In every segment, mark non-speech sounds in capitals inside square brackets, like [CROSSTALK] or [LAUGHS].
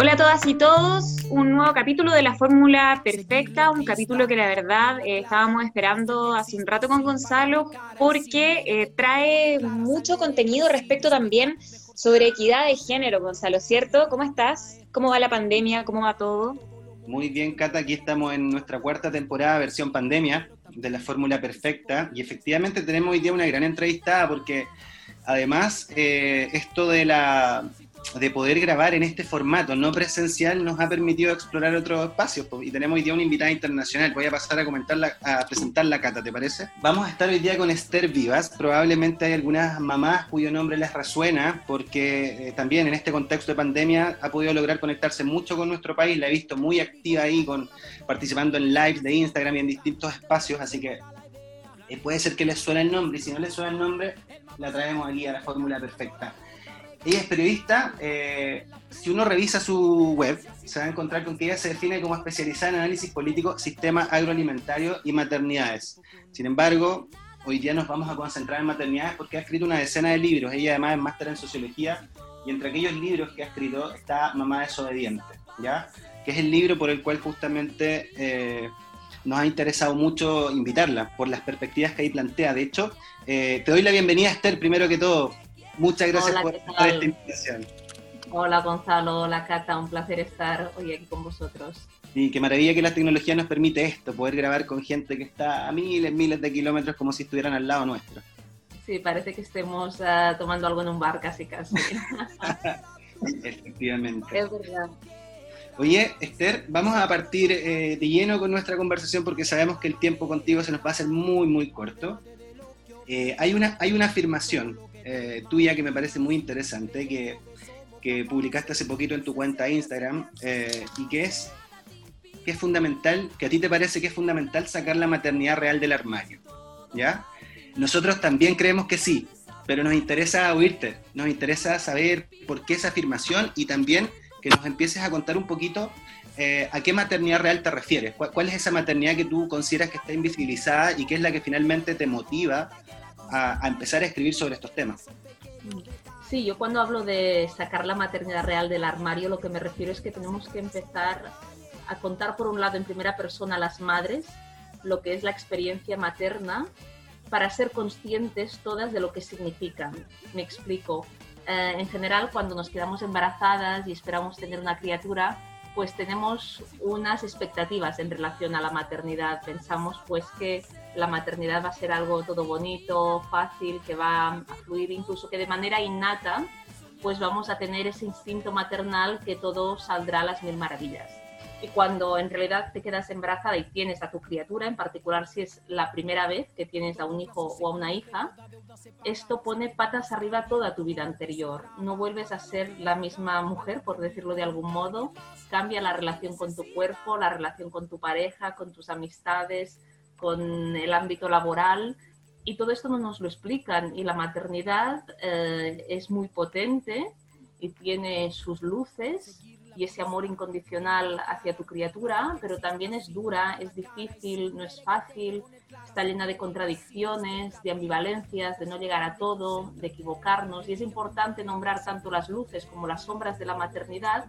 Hola a todas y todos, un nuevo capítulo de la Fórmula Perfecta, un capítulo que la verdad eh, estábamos esperando hace un rato con Gonzalo porque eh, trae mucho contenido respecto también sobre equidad de género, Gonzalo, ¿cierto? ¿Cómo estás? ¿Cómo va la pandemia? ¿Cómo va todo? Muy bien, Cata, aquí estamos en nuestra cuarta temporada, versión pandemia, de la Fórmula Perfecta, y efectivamente tenemos hoy día una gran entrevistada porque además eh, esto de la de poder grabar en este formato no presencial nos ha permitido explorar otros espacios y tenemos hoy día una invitada internacional. Voy a pasar a comentarla, a presentar la cata, ¿te parece? Vamos a estar hoy día con Esther Vivas. Probablemente hay algunas mamás cuyo nombre les resuena porque eh, también en este contexto de pandemia ha podido lograr conectarse mucho con nuestro país. La he visto muy activa ahí, con, participando en lives de Instagram y en distintos espacios, así que eh, puede ser que les suene el nombre y si no les suena el nombre, la traemos aquí a la fórmula perfecta. Ella es periodista. Eh, si uno revisa su web, se va a encontrar con que ella se define como especializada en análisis político, sistema agroalimentario y maternidades. Sin embargo, hoy día nos vamos a concentrar en maternidades porque ha escrito una decena de libros. Ella además es máster en sociología y entre aquellos libros que ha escrito está Mamá desobediente, ¿ya? Que es el libro por el cual justamente eh, nos ha interesado mucho invitarla por las perspectivas que ahí plantea. De hecho, eh, te doy la bienvenida, Esther, primero que todo. Muchas gracias por, esta invitación. Hola Gonzalo, hola Cata, un placer estar hoy aquí con vosotros. Y qué maravilla que la tecnología nos permite esto, poder grabar con gente que está a miles, miles de kilómetros como si estuvieran al lado nuestro. Sí, parece que estemos uh, tomando algo en un bar casi casi. [LAUGHS] Efectivamente. Es verdad. Oye, Esther, vamos a partir eh, de lleno con nuestra conversación porque sabemos que el tiempo contigo se nos va a hacer muy, muy corto. Eh, hay, una, hay una afirmación eh, tuya que me parece muy interesante, que, que, publicaste hace poquito en tu cuenta Instagram, eh, y que es, que es fundamental, que a ti te parece que es fundamental sacar la maternidad real del armario, ¿ya? Nosotros también creemos que sí, pero nos interesa oírte, nos interesa saber por qué esa afirmación y también que nos empieces a contar un poquito eh, a qué maternidad real te refieres, ¿Cuál, ¿Cuál, es esa maternidad que tú consideras que está invisibilizada y qué es la que finalmente te motiva a, empezar a escribir sobre estos temas. Sí, yo cuando hablo de sacar la maternidad real del armario, lo que me refiero es que tenemos que empezar a contar, por un lado, en primera persona a las madres lo que es la experiencia materna para ser conscientes todas de lo que significan. Me explico. Eh, en general, cuando nos quedamos embarazadas y esperamos tener una criatura, pues tenemos unas expectativas en relación a la maternidad. Pensamos pues que la maternidad va a ser algo todo bonito, fácil, que va a fluir, incluso que de manera innata, pues vamos a tener ese instinto maternal que todo saldrá a las mil maravillas. Y cuando en realidad te quedas embarazada y tienes a tu criatura, en particular si es la primera vez que tienes a un hijo o a una hija, esto pone patas arriba toda tu vida anterior. No vuelves a ser la misma mujer, por decirlo de algún modo. Cambia la relación con tu cuerpo, la relación con tu pareja, con tus amistades, con el ámbito laboral y todo esto no nos lo explican y la maternidad eh, es muy potente y tiene sus luces y ese amor incondicional hacia tu criatura, pero también es dura, es difícil, no es fácil, está llena de contradicciones, de ambivalencias, de no llegar a todo, de equivocarnos y es importante nombrar tanto las luces como las sombras de la maternidad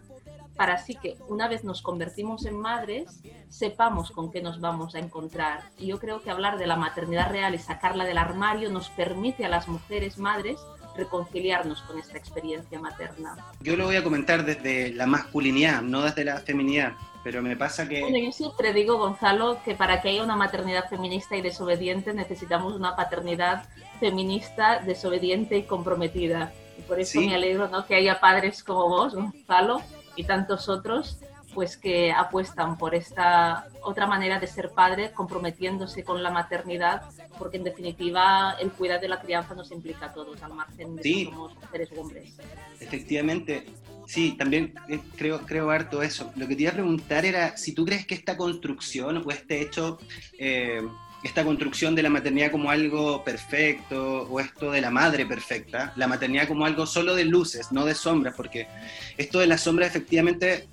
para así que una vez nos convertimos en madres, sepamos con qué nos vamos a encontrar. Y yo creo que hablar de la maternidad real y sacarla del armario nos permite a las mujeres madres reconciliarnos con esta experiencia materna. Yo lo voy a comentar desde la masculinidad, no desde la feminidad, pero me pasa que... Bueno, yo siempre digo, Gonzalo, que para que haya una maternidad feminista y desobediente necesitamos una paternidad feminista, desobediente y comprometida. Y por eso me alegro ¿no? que haya padres como vos, Gonzalo, y tantos otros pues que apuestan por esta otra manera de ser padre, comprometiéndose con la maternidad, porque en definitiva el cuidado de la crianza nos implica a todos, al margen de si somos mujeres o hombres. Efectivamente, sí, también eh, creo, creo harto eso. Lo que te iba a preguntar era si tú crees que esta construcción o este hecho... Eh, esta construcción de la maternidad como algo perfecto o esto de la madre perfecta, la maternidad como algo solo de luces, no de sombras, porque esto de las sombras efectivamente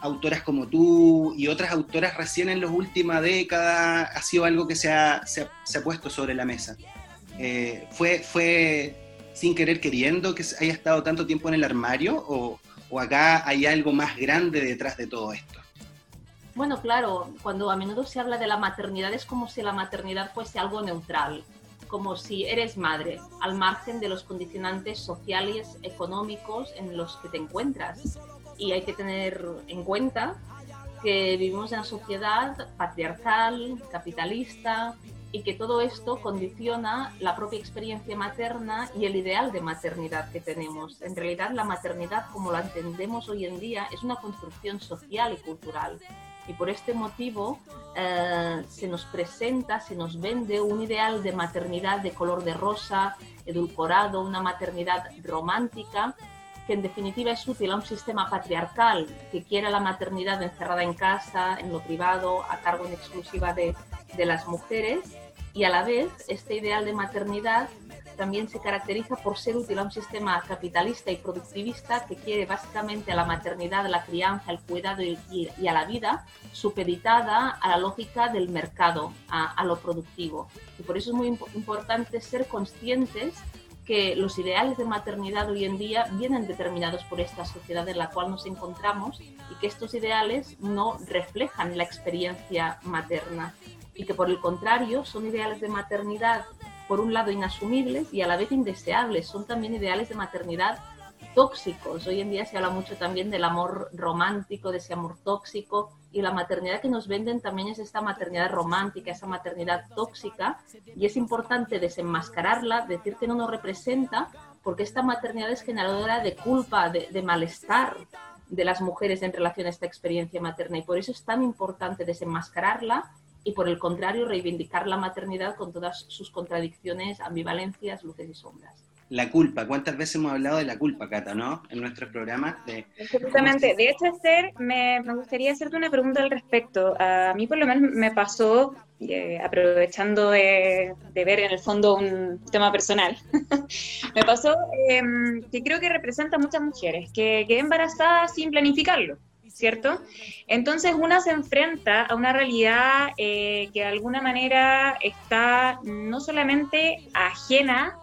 autoras como tú y otras autoras recién en las últimas décadas ha sido algo que se ha, se ha, puesto sobre la mesa. Eh, fue, ¿Fue sin querer queriendo que haya estado tanto tiempo en el armario o, ¿O acá hay algo más grande detrás de todo esto? Bueno, claro, cuando a menudo se habla de la maternidad es como si la maternidad fuese algo neutral, como si eres madre, al margen de los condicionantes sociales, económicos en los que te encuentras. Y hay que tener en cuenta que vivimos en una sociedad patriarcal, capitalista, y que todo esto condiciona la propia experiencia materna y el ideal de maternidad que tenemos. En realidad la maternidad como la entendemos hoy en día es una construcción social y cultural y por este motivo eh, se nos presenta, se nos vende un ideal de maternidad de color de rosa, edulcorado, una maternidad romántica que en definitiva es útil a un sistema patriarcal que quiere la maternidad encerrada en casa, en lo privado, a cargo en exclusiva de, las mujeres y a la vez este ideal de maternidad también se caracteriza por ser útil a un sistema capitalista y productivista que quiere básicamente a la maternidad, a la crianza, al cuidado y, a la vida supeditada a la lógica del mercado, a lo productivo. Y por eso es muy importante ser conscientes que los ideales de maternidad hoy en día vienen determinados por esta sociedad en la cual nos encontramos y que estos ideales no reflejan la experiencia materna y que por el contrario son ideales de maternidad por un lado inasumibles y a la vez indeseables, son también ideales de maternidad tóxicos. Hoy en día se habla mucho también del amor romántico, de ese amor tóxico, y la maternidad que nos venden también es esta maternidad romántica, esa maternidad tóxica, y es importante desenmascararla, decir que no nos representa, porque esta maternidad es generadora de culpa, de, de malestar de las mujeres en relación a esta experiencia materna, y por eso es tan importante desenmascararla y por el contrario reivindicar la maternidad con todas sus contradicciones, ambivalencias, luces y sombras. La culpa, ¿cuántas veces hemos hablado de la culpa, Cata, no? En nuestros programas. De... De hecho, Esther, me, me, gustaría hacerte una pregunta al respecto. A mí por lo menos me pasó, eh, aprovechando de, de, ver en el fondo un tema personal, [LAUGHS] me pasó eh, que creo que representa a muchas mujeres que quedé embarazada sin planificarlo. ¿cierto? Entonces una se enfrenta a una realidad eh, que de alguna manera está no solamente ajena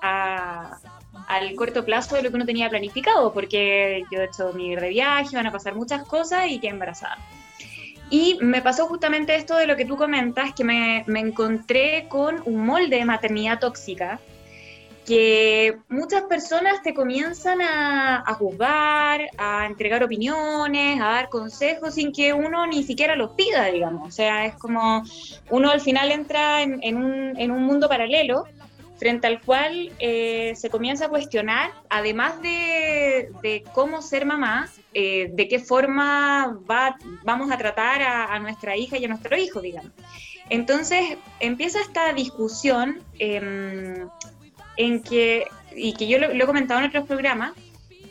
al corto plazo de lo que uno tenía planificado, porque yo he hecho mi de viaje, van a pasar muchas cosas y quedé embarazada. Y me pasó justamente esto de lo que tú comentas, que me, me encontré con un molde de maternidad tóxica, que muchas personas te comienzan a, juzgar, a entregar opiniones, a dar consejos sin que uno ni siquiera los pida, digamos. O sea, es como uno al final entra en, un, mundo paralelo frente al cual eh, se comienza a cuestionar, además de, cómo ser mamá, eh, de qué forma va, vamos a tratar a, nuestra hija y a nuestro hijo, digamos. Entonces empieza esta discusión em, en que, y que yo lo, he comentado en otros programas,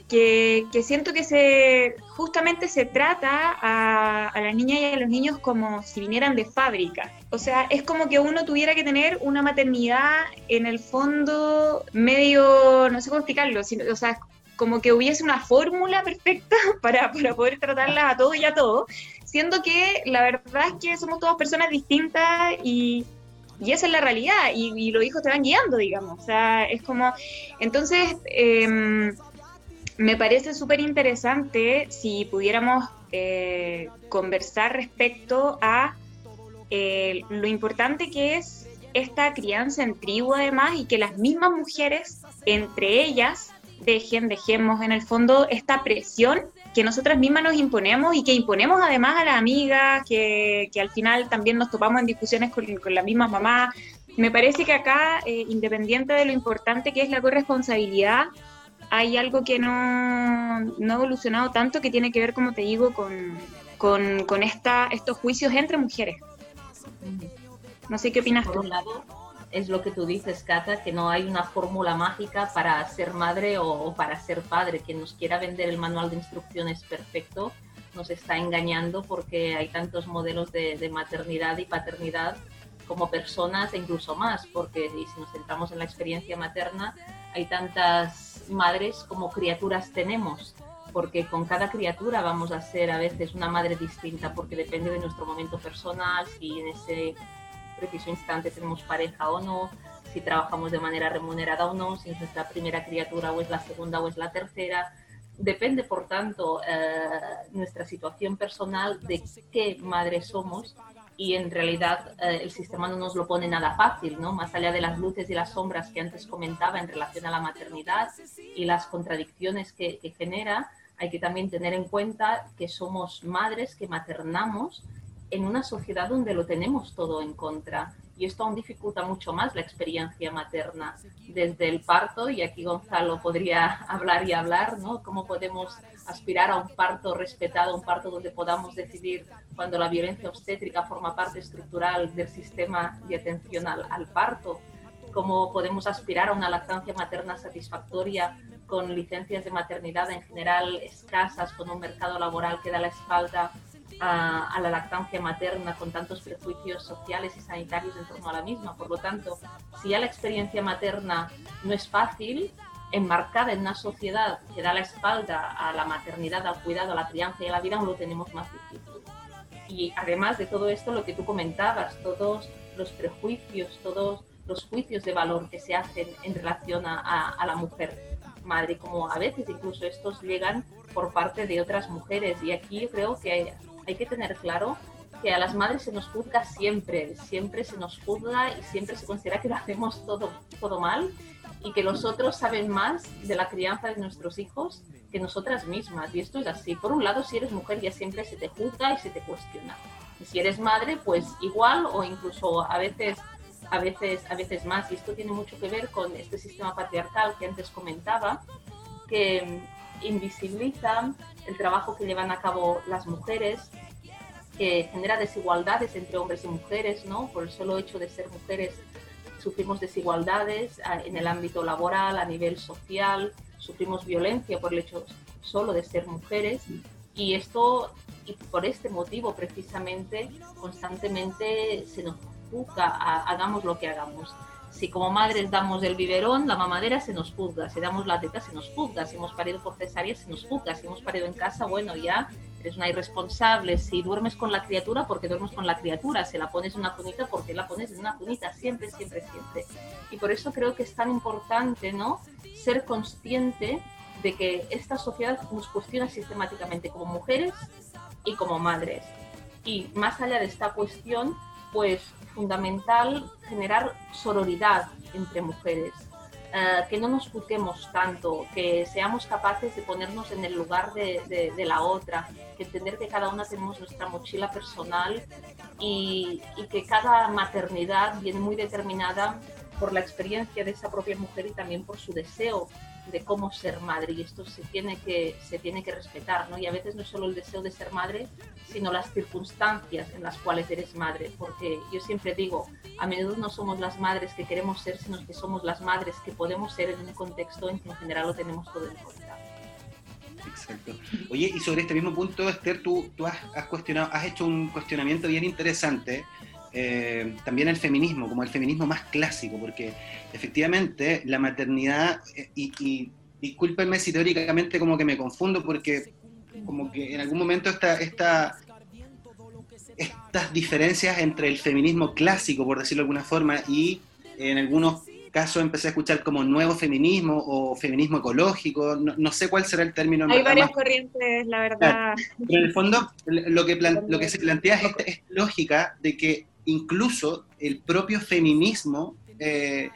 que, que, siento que se justamente se trata a, a las niñas y a los niños como si vinieran de fábrica. O sea, es como que uno tuviera que tener una maternidad en el fondo medio, no sé cómo explicarlo, sino, o sea, como que hubiese una fórmula perfecta [LAUGHS] para, para poder tratarlas a todos y a todos, siendo que la verdad es que somos todas personas distintas y, y esa es la realidad, y, los hijos te van guiando, digamos. O sea, es como. Entonces, em, me parece súper interesante si pudiéramos eh, conversar respecto a eh, lo importante que es esta crianza en tribu, además, y que las mismas mujeres, entre ellas, dejen, dejemos en el fondo esta presión que nosotras mismas nos imponemos y que imponemos además a las amigas, que, que al final también nos topamos en discusiones con, con la misma mamá. Me parece que acá, eh, independiente de lo importante que es la corresponsabilidad, hay algo que no, no, ha evolucionado tanto que tiene que ver, como te digo, con, con, con esta, estos juicios entre mujeres. No sé qué opinas Por un lado, es lo que tú dices, Cata, que no hay una fórmula mágica para ser madre o, para ser padre. Quien nos quiera vender el manual de instrucciones perfecto nos está engañando porque hay tantos modelos de, maternidad y paternidad como personas e incluso más, porque si nos centramos en la experiencia materna, hay tantas madres como criaturas tenemos, porque con cada criatura vamos a ser a veces una madre distinta, porque depende de nuestro momento personal, si en ese preciso instante tenemos pareja o no, si trabajamos de manera remunerada o no, si es nuestra primera criatura o es la segunda o es la tercera. Depende, por tanto, eh, nuestra situación personal de qué madre somos y en realidad eh, el sistema no nos lo pone nada fácil, ¿no? Más allá de las luces y las sombras que antes comentaba en relación a la maternidad y las contradicciones que, que genera, hay que también tener en cuenta que somos madres que maternamos en una sociedad donde lo tenemos todo en contra. Y esto aún dificulta mucho más la experiencia materna. Desde el parto, y aquí Gonzalo podría [LAUGHS] hablar y hablar, ¿no? Cómo podemos aspirar a un parto respetado, un parto donde podamos decidir cuando la violencia obstétrica forma parte estructural del sistema de atención al, al parto, cómo podemos aspirar a una lactancia materna satisfactoria con licencias de maternidad en general escasas, con un mercado laboral que da la espalda a, la lactancia materna con tantos prejuicios sociales y sanitarios en torno a la misma. Por lo tanto, si ya la experiencia materna no es fácil, enmarcada en una sociedad que da la espalda a la maternidad, al cuidado, a la crianza y a la vida, aún lo tenemos más difícil. Y además de todo esto, lo que tú comentabas, todos los prejuicios, todos los juicios de valor que se hacen en relación a, a la mujer madre, como a veces incluso estos llegan por parte de otras mujeres. Y aquí yo creo que hay que tener claro que a las madres se nos juzga siempre, siempre se nos juzga y siempre se considera que lo hacemos todo, todo mal y que los otros saben más de la crianza de nuestros hijos que nosotras mismas. Y esto es así. Por un lado, si eres mujer ya siempre se te juzga y se te cuestiona. Y si eres madre, pues igual o incluso a veces, a veces, a veces más. Y esto tiene mucho que ver con este sistema patriarcal que antes comentaba, que invisibiliza el trabajo que llevan a cabo las mujeres, que genera desigualdades entre hombres y mujeres, ¿no? Por el solo hecho de ser mujeres sufrimos desigualdades en el ámbito laboral, a nivel social, sufrimos violencia por el hecho solo de ser mujeres y esto, y por este motivo precisamente, constantemente se nos juzga, hagamos lo que hagamos. Si como madres damos el biberón, la mamadera se nos juzga. Si damos la teta, se nos juzga. Si hemos parido por cesárea, se nos juzga. Si hemos parido en casa, bueno, ya eres una irresponsable. Si duermes con la criatura, porque duermes con la criatura. Si la pones en una cunita, porque la pones en una cunita. Siempre, siempre, siempre. Y por eso creo que es tan importante, ¿no? Ser consciente de que esta sociedad nos cuestiona sistemáticamente como mujeres y como madres. Y más allá de esta cuestión, pues fundamental generar sororidad entre mujeres, eh, que no nos juzguemos tanto, que seamos capaces de ponernos en el lugar de, la otra, que entender que cada una tenemos nuestra mochila personal y, y que cada maternidad viene muy determinada por la experiencia de esa propia mujer y también por su deseo de cómo ser madre y esto se tiene que, se tiene que respetar, ¿no? Y a veces no es solo el deseo de ser madre, sino las circunstancias en las cuales eres madre, porque yo siempre digo, a menudo no somos las madres que queremos ser, sino que somos las madres que podemos ser en un contexto en que en general lo tenemos todo en cuenta. Exacto. Oye, y sobre este mismo punto, Esther, tú, tú has, has, cuestionado, has hecho un cuestionamiento bien interesante eh, también el feminismo, como el feminismo más clásico, porque efectivamente la maternidad, eh, y, y, discúlpenme si teóricamente como que me confundo, porque como que en algún momento esta, esta, estas diferencias entre el feminismo clásico, por decirlo de alguna forma, y en algunos casos empecé a escuchar como nuevo feminismo o feminismo ecológico, no, sé cuál será el término. Hay varias corrientes, la verdad. Pero en el fondo lo que, lo que se plantea es esta lógica de que incluso el propio feminismo eh,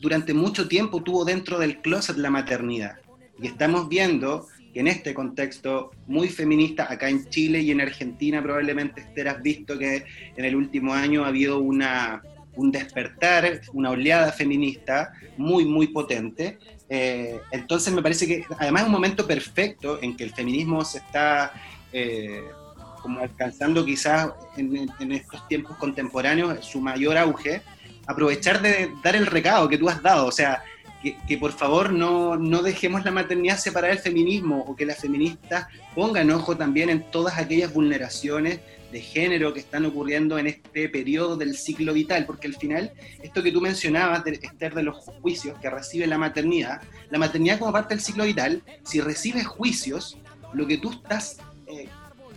durante mucho tiempo tuvo dentro del closet la maternidad. Y estamos viendo que en este contexto muy feminista, acá en Chile y en Argentina probablemente Esther has visto que en el último año ha habido una, un despertar, una oleada feminista muy, muy potente. Eh, entonces me parece que además es un momento perfecto en que el feminismo se está... Eh, como alcanzando quizás en, estos tiempos contemporáneos su mayor auge, aprovechar de dar el recado que tú has dado, o sea, que, por favor no, no, dejemos la maternidad separada del feminismo o que las feministas pongan ojo también en todas aquellas vulneraciones de género que están ocurriendo en este periodo del ciclo vital, porque al final, esto que tú mencionabas, Esther, de los juicios que recibe la maternidad, la maternidad como parte del ciclo vital, si recibes juicios, lo que tú estás eh,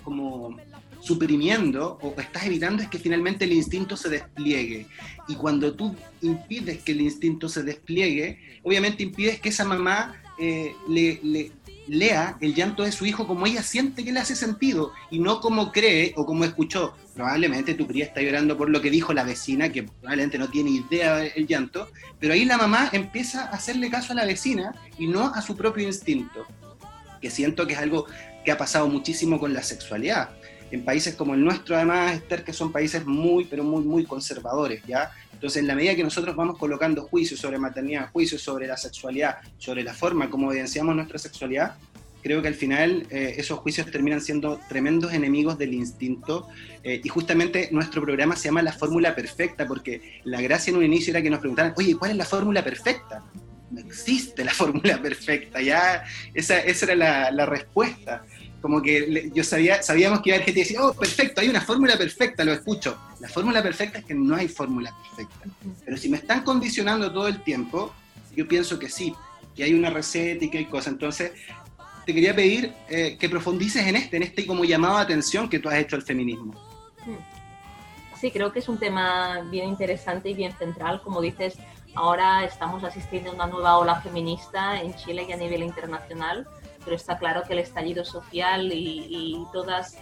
como suprimiendo o estás evitando es que finalmente el instinto se despliegue. Y cuando tú impides que el instinto se despliegue, obviamente impides que esa mamá eh, le, lea el llanto de su hijo como ella siente que le hace sentido y no como cree o como escuchó. Probablemente tu cría está llorando por lo que dijo la vecina, que probablemente no tiene idea del llanto, pero ahí la mamá empieza a hacerle caso a la vecina y no a su propio instinto, que siento que es algo que ha pasado muchísimo con la sexualidad. En países como el nuestro, además, Esther, que son países muy, pero muy, muy conservadores, ¿ya? Entonces, en la medida que nosotros vamos colocando juicios sobre maternidad, juicios sobre la sexualidad, sobre la forma como evidenciamos nuestra sexualidad, creo que al final eh, esos juicios terminan siendo tremendos enemigos del instinto. Eh, y justamente nuestro programa se llama La Fórmula Perfecta, porque la gracia en un inicio era que nos preguntaran, oye, ¿cuál es la fórmula perfecta? No existe la [LAUGHS] fórmula perfecta, ya esa, esa era la, la respuesta como que yo sabía, sabíamos que iba a haber gente que decía, oh, perfecto, hay una fórmula perfecta, lo escucho. La fórmula perfecta es que no hay fórmula perfecta. Pero si me están condicionando todo el tiempo, yo pienso que sí, que hay una receta y que hay cosas. Entonces, te quería pedir eh, que profundices en este, en este como llamado a atención que tú has hecho al feminismo. Sí, creo que es un tema bien interesante y bien central. Como dices, ahora estamos asistiendo a una nueva ola feminista en Chile y a nivel internacional pero está claro que el estallido social y, todas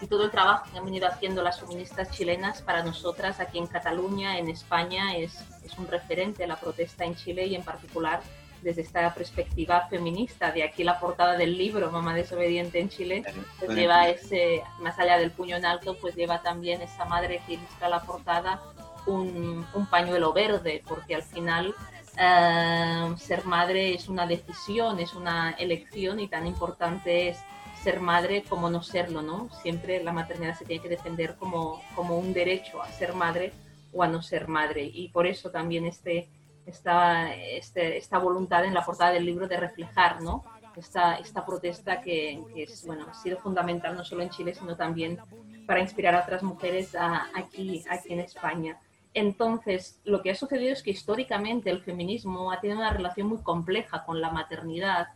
y todo el trabajo que han venido haciendo las feministas chilenas para nosotras aquí en Cataluña, en España, es, es un referente a la protesta en Chile y en particular desde esta perspectiva feminista. De aquí la portada del libro, Mamá desobediente en Chile, pues lleva ese, más allá del puño en alto, pues lleva también esa madre que ilustra la portada un, un pañuelo verde, porque al final Em, ser madre es una decisión, es una elección y tan importante es ser madre como no serlo, ¿no? Siempre la maternidad se tiene que defender como, como un derecho a ser madre o a no ser madre. Y por eso también este, esta, este, esta voluntad en la portada del libro de reflejar, ¿no? Esta, esta protesta que, es, bueno, ha sido fundamental no solo en Chile, sino también para inspirar a otras mujeres aquí, aquí en España. Entonces, lo que ha sucedido es que históricamente el feminismo ha tenido una relación muy compleja con la maternidad,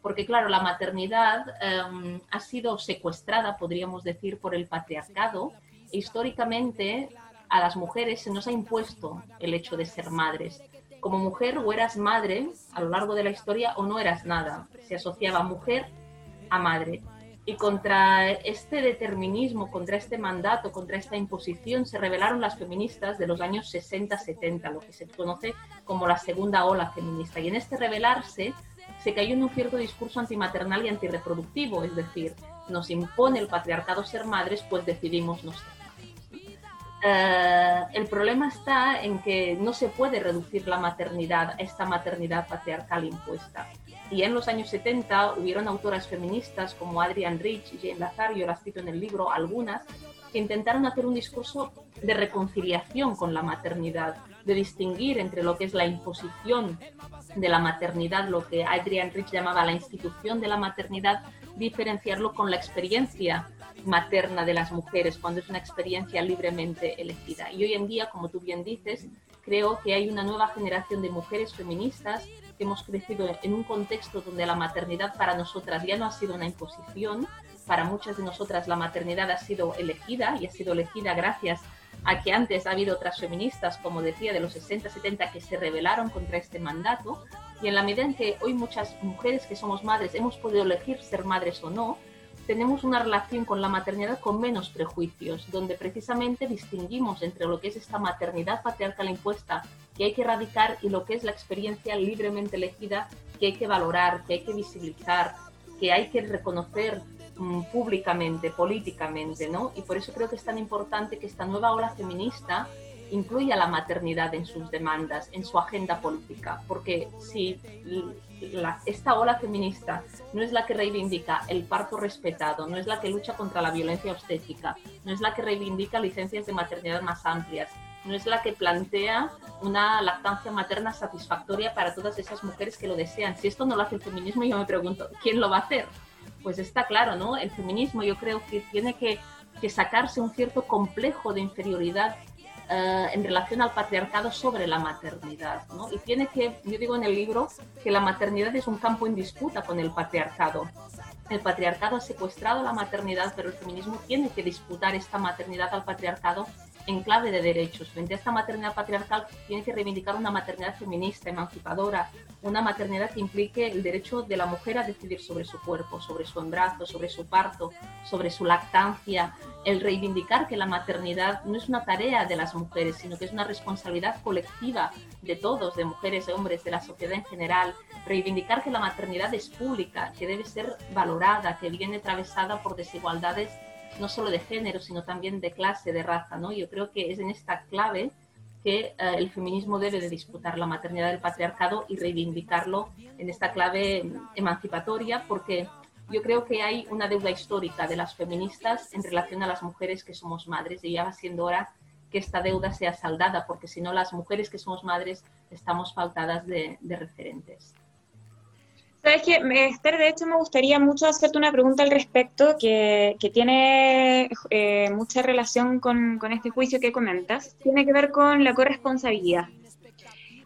porque claro, la maternidad em, ha sido secuestrada, podríamos decir, por el patriarcado. E históricamente a las mujeres se nos ha impuesto el hecho de ser madres. Como mujer o eras madre a lo largo de la historia o no eras nada. Se asociaba mujer a madre. Y contra este determinismo, contra este mandato, contra esta imposición, se rebelaron las feministas de los años 60-70, lo que se conoce como la segunda ola feminista. Y en este rebelarse se cayó en un cierto discurso antimaternal y antirreproductivo, es decir, nos impone el patriarcado ser madres, pues decidimos no ser. Eh, el problema está en que no se puede reducir la maternidad a esta maternidad patriarcal impuesta. Y en los años 70 hubieron autoras feministas como Adrienne Rich y Jane Lazario, las cito en el libro, algunas, que intentaron hacer un discurso de reconciliación con la maternidad, de distinguir entre lo que es la imposición de la maternidad, lo que Adrienne Rich llamaba la institución de la maternidad, diferenciarlo con la experiencia materna de las mujeres, cuando es una experiencia libremente elegida. Y hoy en día, como tú bien dices, creo que hay una nueva generación de mujeres feministas hemos crecido en un contexto donde la maternidad para nosotras ya no ha sido una imposición, para muchas de nosotras la maternidad ha sido elegida y ha sido elegida gracias a que antes ha habido otras feministas, como decía, de los 60, 70, que se rebelaron contra este mandato. Y en la medida en que hoy muchas mujeres que somos madres hemos podido elegir ser madres o no, tenemos una relación con la maternidad con menos prejuicios, donde precisamente distinguimos entre lo que es esta maternidad patriarcal impuesta que hay que erradicar y lo que es la experiencia libremente elegida que hay que valorar, que hay que visibilizar, que hay que reconocer mm, públicamente, políticamente, ¿no? Y por eso creo que es tan importante que esta nueva ola feminista incluya la maternidad en sus demandas, en su agenda política, porque si esta ola feminista no es la que reivindica el parto respetado, no es la que lucha contra la violencia obstétrica, no es la que reivindica licencias de maternidad más amplias, no es la que plantea una lactancia materna satisfactoria para todas esas mujeres que lo desean. Si esto no lo hace el feminismo, yo me pregunto, ¿quién lo va a hacer? Pues está claro, ¿no? El feminismo yo creo que tiene que, que sacarse un cierto complejo de inferioridad eh, en relación al patriarcado sobre la maternidad. ¿no? Y tiene que, yo digo en el libro, que la maternidad es un campo en disputa con el patriarcado. El patriarcado ha secuestrado la maternidad, pero el feminismo tiene que disputar esta maternidad al patriarcado en clave de derechos. Frente a esta maternidad patriarcal, tiene que reivindicar una maternidad feminista, emancipadora, una maternidad que implique el derecho de la mujer a decidir sobre su cuerpo, sobre su embarazo, sobre su parto, sobre su lactancia, el reivindicar que la maternidad no es una tarea de las mujeres, sino que es una responsabilidad colectiva de todos, de mujeres, de hombres, de la sociedad en general, reivindicar que la maternidad es pública, que debe ser valorada, que viene atravesada por desigualdades no solo de género, sino también de clase, de raza, ¿no? Yo creo que es en esta clave que eh, el feminismo debe de disputar la maternidad del patriarcado y reivindicarlo en esta clave emancipatoria, porque yo creo que hay una deuda histórica de las feministas en relación a las mujeres que somos madres y ya va siendo hora que esta deuda sea saldada, porque si no las mujeres que somos madres estamos faltadas de referentes. Sabes que, Esther, de hecho me gustaría mucho hacerte una pregunta al respecto que, tiene eh, mucha relación con, este juicio que comentas. Tiene que ver con la corresponsabilidad.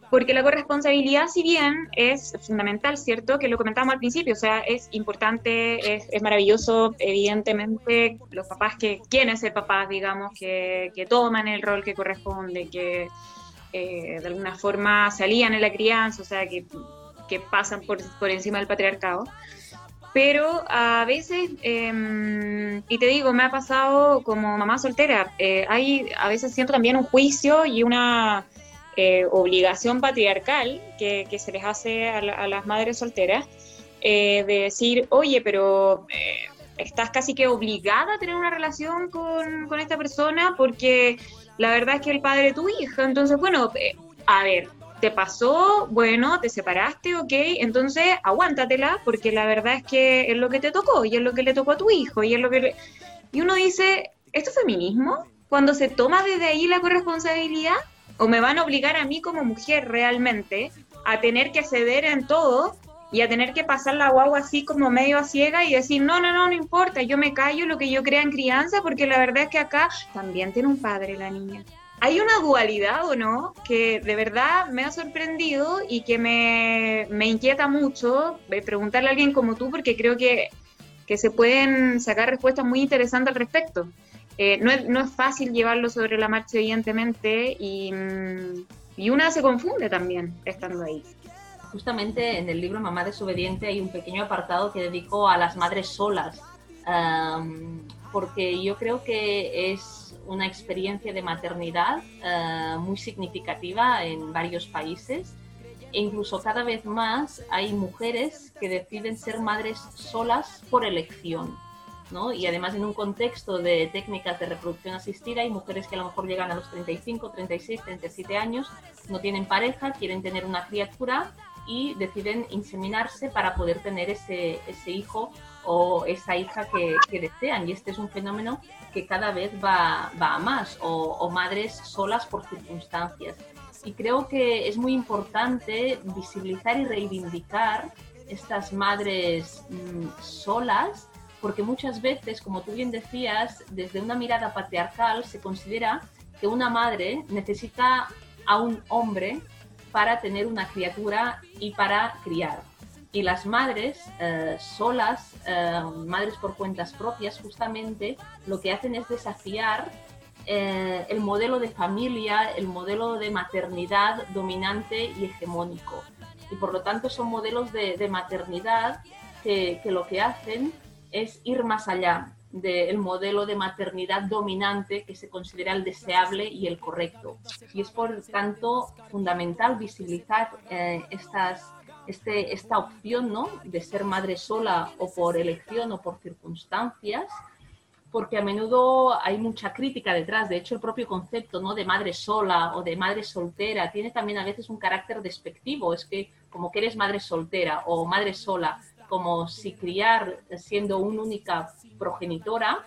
Porque la corresponsabilidad, si bien es fundamental, ¿cierto? Que lo comentábamos al principio, o sea, es importante, es, maravilloso, evidentemente, los papás que quieren ser papás, digamos, que, toman el rol que corresponde, que eh, de alguna forma salían en la crianza, o sea, que que pasan por, por encima del patriarcado. Pero a veces, em, y te digo, me ha pasado como mamá soltera, eh, hay a veces siento también un juicio y una eh, obligación patriarcal que, que, se les hace a, las madres solteras eh, de decir, oye, pero estás casi que obligada a tener una relación con, con, esta persona porque la verdad es que el padre de tu hija. Entonces, bueno, a ver, te pasó, bueno, te separaste, ok, entonces aguántatela, porque la verdad es que es lo que te tocó y es lo que le tocó a tu hijo y es lo que... Y uno dice, ¿esto es feminismo? Cuando se toma desde ahí la corresponsabilidad, o me van a obligar a mí como mujer realmente a tener que ceder en todo y a tener que pasar la guagua así como medio a ciega y decir, no, no, no, no importa, yo me callo lo que yo crea en crianza, porque la verdad es que acá también tiene un padre la niña hay una dualidad o no que de verdad me ha sorprendido y que me, inquieta mucho eh, preguntarle a alguien como tú porque creo que, se pueden sacar respuestas muy interesantes al respecto. Eh, no, es, no, es, fácil llevarlo sobre la marcha, evidentemente, y, mm, y, una se confunde también estando ahí. Justamente en el libro Mamá desobediente hay un pequeño apartado que dedico a las madres solas, porque yo creo que es una experiencia de maternidad eh, muy significativa en varios países e incluso cada vez más hay mujeres que deciden ser madres solas por elección. ¿no? Y además en un contexto de técnicas de reproducción asistida hay mujeres que a lo mejor llegan a los 35, 36, 37 años, no tienen pareja, quieren tener una criatura y deciden inseminarse para poder tener ese, ese hijo o esa hija que, que, desean. Y este es un fenómeno que cada vez va, va a más, o, madres solas por circunstancias. Y creo que es muy importante visibilizar y reivindicar estas madres mm, solas, porque muchas veces, como tú bien decías, desde una mirada patriarcal se considera que una madre necesita a un hombre para tener una criatura y para criar. Y las madres eh, solas, eh, madres por cuentas propias, justamente lo que hacen es desafiar eh, el modelo de familia, el modelo de maternidad dominante y hegemónico. Y por lo tanto son modelos de, maternidad que, que, lo que hacen es ir más allá del modelo de maternidad dominante que se considera el deseable y el correcto. Y es por tanto fundamental visibilizar estas este, esta opción ¿no? de ser madre sola o por elección o por circunstancias, porque a menudo hay mucha crítica detrás. De hecho, el propio concepto ¿no? de madre sola o de madre soltera tiene también a veces un carácter despectivo. Es que como que eres madre soltera o madre sola, como si criar siendo una única progenitora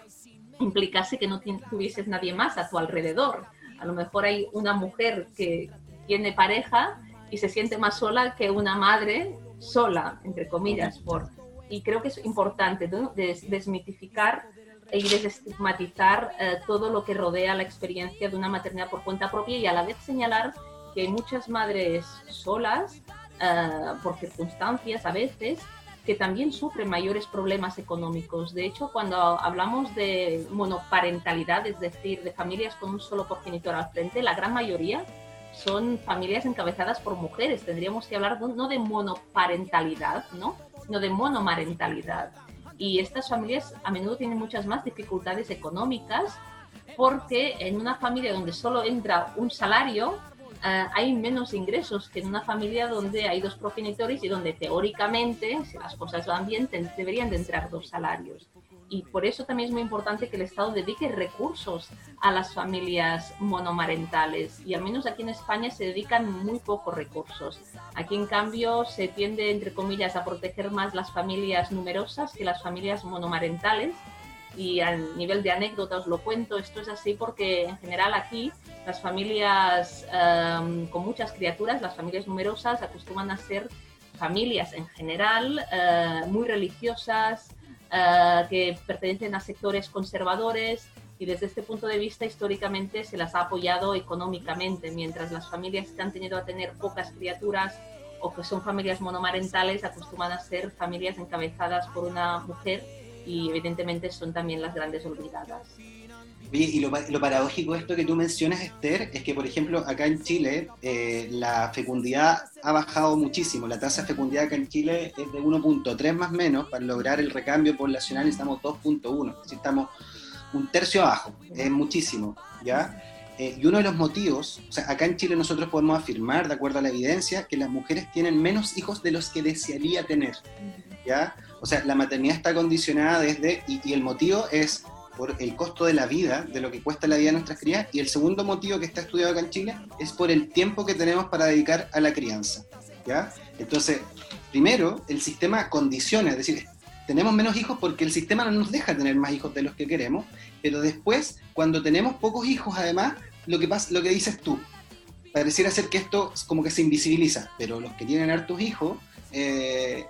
implicase que no tuvieses nadie más a tu alrededor. A lo mejor hay una mujer que tiene pareja y se siente más sola que una madre sola, entre comillas. Por, y creo que es importante desmitificar y desestigmatizar eh, todo lo que rodea la experiencia de una maternidad por cuenta propia y a la vez señalar que muchas madres solas, eh, por circunstancias a veces, que también sufren mayores problemas económicos. De hecho, cuando hablamos de monoparentalidad, es decir, de familias con un solo progenitor al frente, la gran mayoría son familias encabezadas por mujeres. Tendríamos que hablar no de monoparentalidad, ¿no? sino de monomarentalidad. Y estas familias a menudo tienen muchas más dificultades económicas porque en una familia donde solo entra un salario, eh, hay menos ingresos que en una familia donde hay dos progenitores y donde teóricamente, si las cosas van bien, deberían de entrar dos salarios. Y por eso también es muy importante que el Estado dedique recursos a las familias monomarentales. Y al menos aquí en España se dedican muy pocos recursos. Aquí, en cambio, se tiende, entre comillas, a proteger más las familias numerosas que las familias monomarentales y al nivel de anécdota os lo cuento, esto es así porque en general aquí las familias em, con muchas criaturas, las familias numerosas, acostumbran a ser familias en general eh, muy religiosas, eh, que pertenecen a sectores conservadores y desde este punto de vista históricamente se las ha apoyado económicamente, mientras las familias que han tenido a tener pocas criaturas o que son familias monomarentales acostumbran a ser familias encabezadas por una mujer y evidentemente son también las grandes olvidadas. y lo, paradójico de esto que tú mencionas, Esther, es que, por ejemplo, acá en Chile eh, la fecundidad ha bajado muchísimo. La tasa de fecundidad acá en Chile es de 1.3 más menos. Para lograr el recambio poblacional estamos 2.1. estamos un tercio abajo. Es muchísimo, ¿ya? Eh, y uno de los motivos, o sea, acá en Chile nosotros podemos afirmar, de acuerdo a la evidencia, que las mujeres tienen menos hijos de los que desearía tener, ¿ya? O sea, la maternidad está condicionada desde, y, el motivo es por el costo de la vida, de lo que cuesta la vida de nuestras crías, y el segundo motivo que está estudiado acá en Chile es por el tiempo que tenemos para dedicar a la crianza. ¿ya? Entonces, primero, el sistema condiciona, es decir, tenemos menos hijos porque el sistema no nos deja tener más hijos de los que queremos, pero después, cuando tenemos pocos hijos, además, lo que, pasa, lo que dices tú, pareciera ser que esto como que se invisibiliza, pero los que tienen hartos hijos, eh,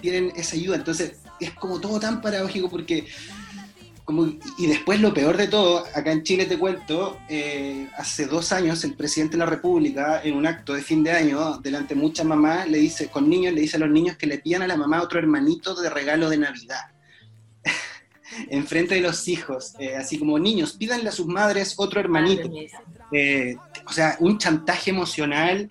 tienen esa ayuda. Entonces es como todo tan paradójico porque... Como, y después lo peor de todo, acá en Chile te cuento, eh, hace dos años el presidente de la República, en un acto de fin de año, delante de muchas mamás, le dice, con niños, le dice a los niños que le pidan a la mamá otro hermanito de regalo de Navidad. [LAUGHS] en frente de los hijos, eh, así como niños, pídanle a sus madres otro hermanito. Eh, o sea, un chantaje emocional,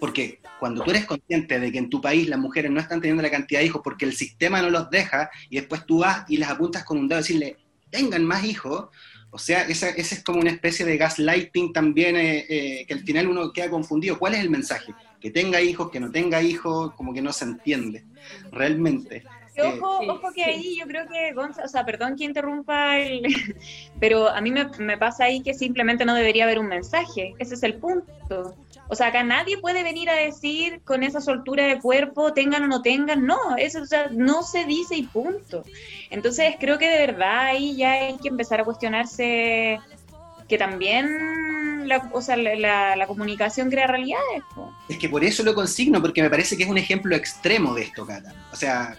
porque cuando tú eres consciente de que en tu país las mujeres no están teniendo la cantidad de hijos porque el sistema no los deja, y después tú vas y las apuntas con un dedo a decirle, tengan más hijos, o sea, esa, es como una especie de gaslighting también, eh, eh, que al final uno queda confundido. ¿Cuál es el mensaje? Que tenga hijos, que no tenga hijos, como que no se entiende realmente. Ojo, ojo que ahí yo creo que, o sea, perdón que interrumpa, [LAUGHS] pero a mí me, me, pasa ahí que simplemente no debería haber un mensaje, ese es el punto. O sea, acá nadie puede venir a decir con esa soltura de cuerpo, tengan o no tengan, no, eso no se dice y punto. Entonces creo que de verdad ahí ya hay que empezar a cuestionarse que también la, o sea, la, la comunicación crea realidades. Es que por eso lo consigno, porque me parece que es un ejemplo extremo de esto, Cata. O sea,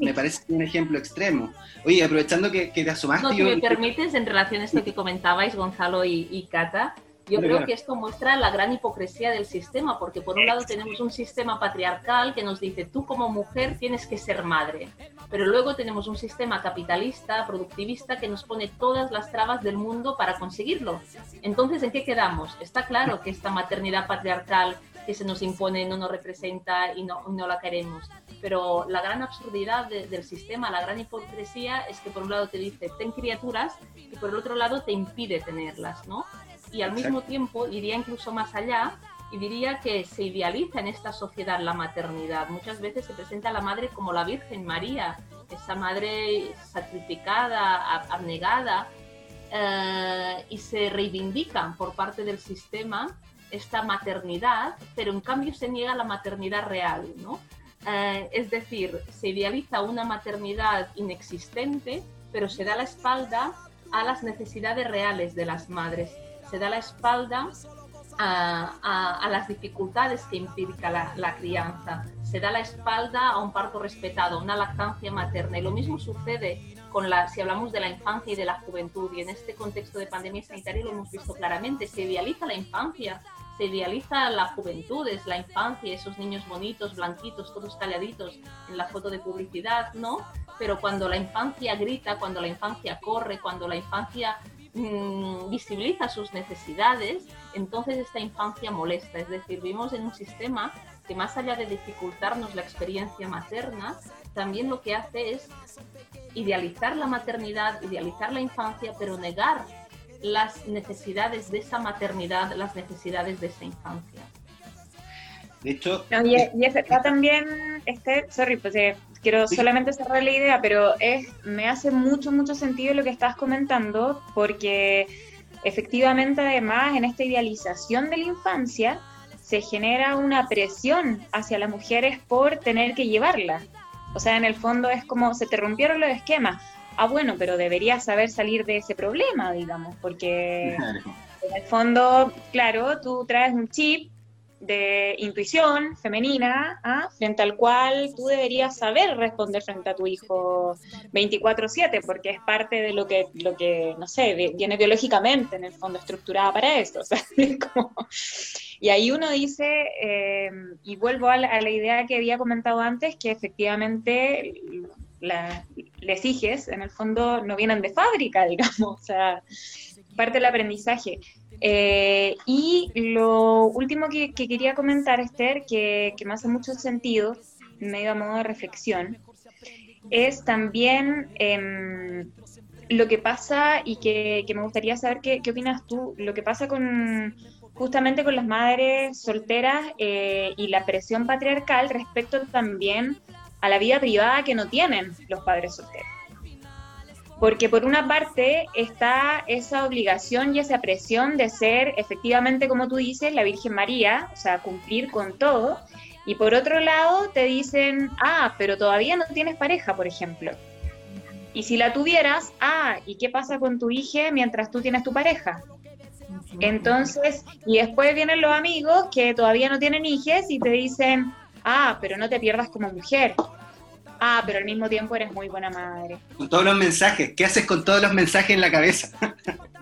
me, parece un ejemplo extremo. Oye, aprovechando que, te asomaste... No, si me permites, en relación a esto que comentabais, Gonzalo y, y Cata, yo creo que esto muestra la gran hipocresía del sistema, porque por un lado tenemos un sistema patriarcal que nos dice, tú como mujer tienes que ser madre, pero luego tenemos un sistema capitalista, productivista, que nos pone todas las trabas del mundo para conseguirlo. Entonces, ¿en qué quedamos? Está claro que esta maternidad patriarcal que se nos impone no nos representa y no, no la queremos. Pero la gran absurdidad del sistema, la gran hipocresía es que por un lado te dice, ten criaturas, y por el otro lado te impide tenerlas, ¿no? y al mismo tiempo iría incluso más allá y diría que se idealiza en esta sociedad la maternidad. Muchas veces se presenta a la madre como la Virgen María, esa madre sacrificada, abnegada, eh, y se reivindica por parte del sistema esta maternidad, pero en cambio se niega la maternidad real, ¿no? Eh, es decir, se idealiza una maternidad inexistente, pero se da la espalda a las necesidades reales de las madres. Se da la espalda a, las dificultades que implica la, crianza, se da la espalda a un parto respetado, una lactancia materna. Y lo mismo sucede con la, si hablamos de la infancia y de la juventud, y en este contexto de pandemia sanitaria lo hemos visto claramente, se idealiza la infancia, idealiza la juventud, es la infancia, esos niños bonitos, blanquitos, todos calladitos en la foto de publicidad, ¿no? Pero cuando la infancia grita, cuando la infancia corre, cuando la infancia mm, visibiliza sus necesidades, entonces esta infancia molesta. Es decir, vivimos en un sistema que más allá de dificultarnos la experiencia materna, también lo que hace es idealizar la maternidad, idealizar la infancia, pero negar las necesidades de esa maternidad, las necesidades de esa infancia. De hecho, y, es verdad también, este, sorry, pues eh, quiero solamente cerrar la idea, pero es, me hace mucho, mucho sentido lo que estás comentando, porque efectivamente además en esta idealización de la infancia se genera una presión hacia las mujeres por tener que llevarla. O sea, en el fondo es como se te rompieron los esquemas. Ah, bueno, pero deberías saber salir de ese problema, digamos, porque en el fondo, claro, tú traes un chip de intuición femenina, ¿ah? frente al cual tú deberías saber responder frente a tu hijo 24/7, porque es parte de lo que, lo que no sé, viene biológicamente en el fondo estructurada para eso. [LAUGHS] Y ahí uno dice, eh, y vuelvo a la, idea que había comentado antes, que efectivamente las hijes en el fondo no vienen de fábrica, [LAUGHS] digamos, o sea, parte del aprendizaje. Eh, y lo último que, quería comentar, Esther, que, me hace mucho sentido, medio a modo de reflexión, es también em, lo que pasa y que, me gustaría saber qué, qué, opinas tú, lo que pasa con justamente con las madres solteras eh, y la presión patriarcal respecto también a la vida privada que no tienen los padres solteros. Porque por una parte está esa obligación y esa presión de ser efectivamente, como tú dices, la Virgen María, o sea, cumplir con todo. Y por otro lado te dicen, ah, pero todavía no tienes pareja, por ejemplo. Y si la tuvieras, ah, ¿y qué pasa con tu hija mientras tú tienes tu pareja? Entonces, y después vienen los amigos que todavía no tienen hijos y te dicen, ah, pero no te pierdas como mujer. Ah, pero al mismo tiempo eres muy buena madre. Con todos los mensajes, ¿qué haces con todos los mensajes en la cabeza? [LAUGHS]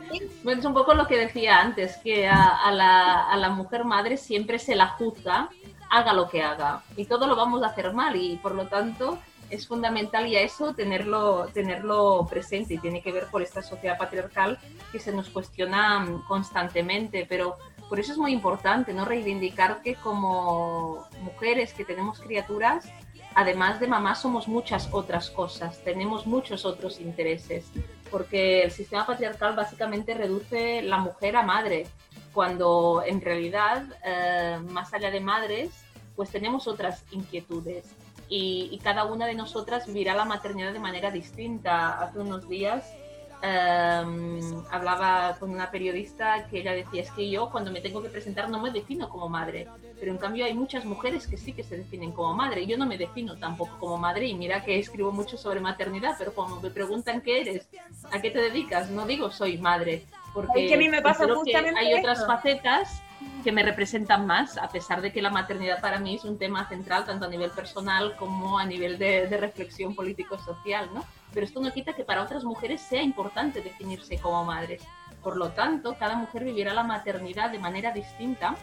Bueno, es un poco lo que decía antes, que a, la, a la mujer madre siempre se la juzga, haga lo que haga, y todo lo vamos a hacer mal, y por lo tanto es fundamental y a eso tenerlo, tenerlo presente y tiene que ver por esta sociedad patriarcal que se nos cuestiona constantemente, pero por eso es muy importante no reivindicar que como mujeres que tenemos criaturas, además de mamá somos muchas otras cosas, tenemos muchos otros intereses, porque el sistema patriarcal básicamente reduce la mujer a madre, cuando en realidad, eh, más allá de madres, pues tenemos otras inquietudes y, cada una de nosotras vivirá la maternidad de manera distinta. Hace unos días em, hablaba con una periodista que ella decía, es que yo cuando me tengo que presentar no me defino como madre, pero en cambio hay muchas mujeres que sí que se definen como madre. Yo no me defino tampoco como madre y mira que escribo mucho sobre maternidad, pero cuando me preguntan qué eres, a qué te dedicas, no digo soy madre, porque a mí me pasa hay otras facetas que me representan más, a pesar de que la maternidad para mí es un tema central tanto a nivel personal como a nivel de, reflexión político-social, ¿no? Pero esto no quita que para otras mujeres sea importante definirse como madres. Por lo tanto, cada mujer vivirá la maternidad de manera distinta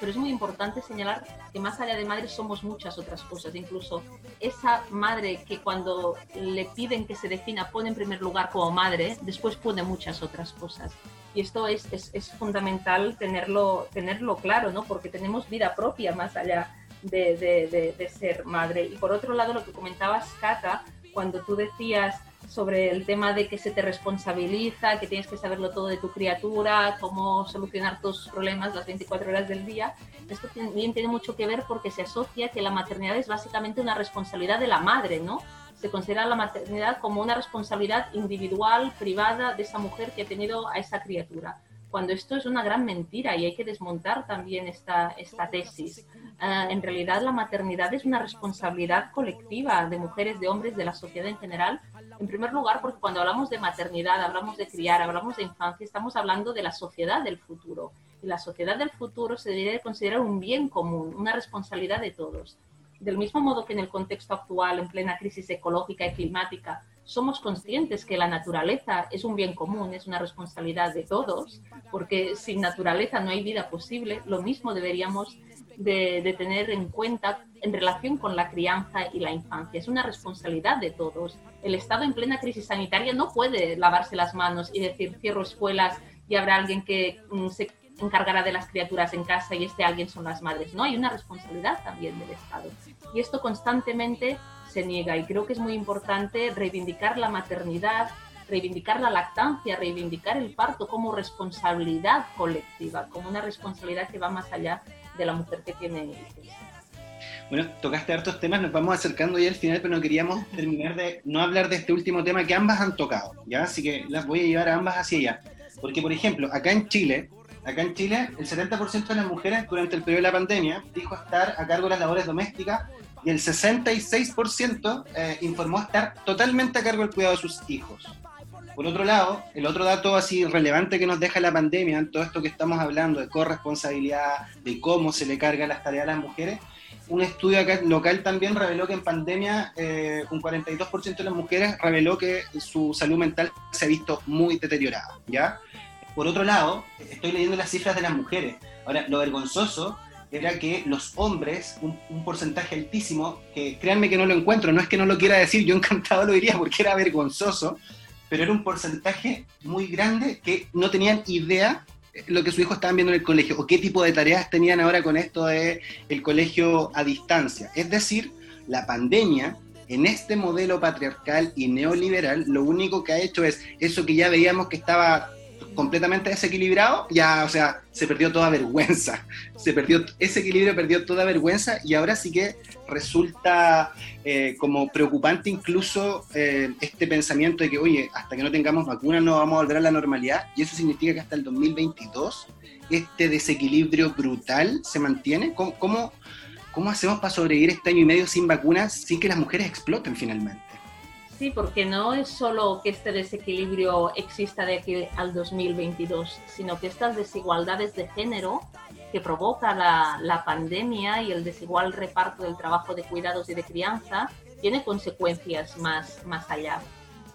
pero es muy importante señalar que más allá de madre somos muchas otras cosas. Incluso esa madre que cuando le piden que se defina pone en primer lugar como madre, después pone muchas otras cosas. Y esto es, es, fundamental tenerlo, tenerlo claro, ¿no? Porque tenemos vida propia más allá de, de, de ser madre. Y por otro lado, lo que comentabas, Cata, cuando tú decías sobre el tema de que se te responsabiliza, que tienes que saberlo todo de tu criatura, cómo solucionar tus problemas las 24 horas del día. Esto también tiene mucho que ver porque se asocia que la maternidad es básicamente una responsabilidad de la madre, ¿no? Se considera la maternidad como una responsabilidad individual, privada de esa mujer que ha tenido a esa criatura cuando esto es una gran mentira y hay que desmontar también esta, esta tesis. Ah, en realidad la maternidad es una responsabilidad colectiva de mujeres, de hombres, de la sociedad en general, en primer lugar, porque cuando hablamos de maternidad, hablamos de criar, hablamos de infancia, estamos hablando de la sociedad del futuro. Y la sociedad del futuro se debería considerar un bien común, una responsabilidad de todos. Del mismo modo que en el contexto actual, en plena crisis ecológica y climática, somos conscientes que la naturaleza es un bien común, es una responsabilidad de todos, porque sin naturaleza no hay vida posible, lo mismo deberíamos de, tener en cuenta en relación con la crianza y la infancia. Es una responsabilidad de todos. El Estado en plena crisis sanitaria no puede lavarse las manos y decir cierro escuelas y habrá alguien que mm, se encargará de las criaturas en casa y este alguien son las madres. No, hay una responsabilidad también del Estado. Y esto constantemente se niega y creo que es muy importante reivindicar la maternidad, reivindicar la lactancia, reivindicar el parto como responsabilidad colectiva, como una responsabilidad que va más allá de la mujer que tiene hijos. Bueno, tocaste hartos temas, nos vamos acercando ya al final, pero no queríamos [LAUGHS] terminar de no hablar de este último tema que ambas han tocado, ¿ya? Así que las voy a llevar a ambas hacia allá. Porque, por ejemplo, acá en Chile, acá en Chile, el 70% de las mujeres durante el periodo de la pandemia dijo estar a cargo de las labores domésticas y el 66% eh, informó estar totalmente a cargo del cuidado de sus hijos. Por otro lado, el otro dato así relevante que nos deja la pandemia, en todo esto que estamos hablando de corresponsabilidad, de cómo se le cargan las tareas a las mujeres, un estudio local también reveló que en pandemia eh, un 42% de las mujeres reveló que su salud mental se ha visto muy deteriorada, ¿ya? Por otro lado, estoy leyendo las cifras de las mujeres. Ahora, lo vergonzoso era que los hombres, un, porcentaje altísimo, que créanme que no lo encuentro, no es que no lo quiera decir, yo [LAUGHS] encantado lo diría porque era vergonzoso, pero era un porcentaje muy grande que no tenían idea lo que su hijo estaban viendo en el colegio o qué tipo de tareas tenían ahora con esto de el colegio a distancia. Es decir, la pandemia en este modelo patriarcal y neoliberal lo único que ha hecho es eso que ya veíamos que estaba completamente desequilibrado, ya, o sea, se perdió toda vergüenza. Se perdió, ese equilibrio perdió toda vergüenza y ahora sí que resulta eh, como preocupante incluso eh, este pensamiento de que, oye, hasta que no tengamos vacunas no vamos a volver a la normalidad y eso significa que hasta el 2022 este desequilibrio brutal se mantiene. ¿Cómo, cómo, cómo hacemos para sobrevivir este año y medio sin vacunas sin que las mujeres exploten finalmente? Sí, porque no es solo que este desequilibrio exista de aquí al 2022, sino que estas desigualdades de género que provoca la, la, pandemia y el desigual reparto del trabajo de cuidados y de crianza tiene consecuencias más, más allá.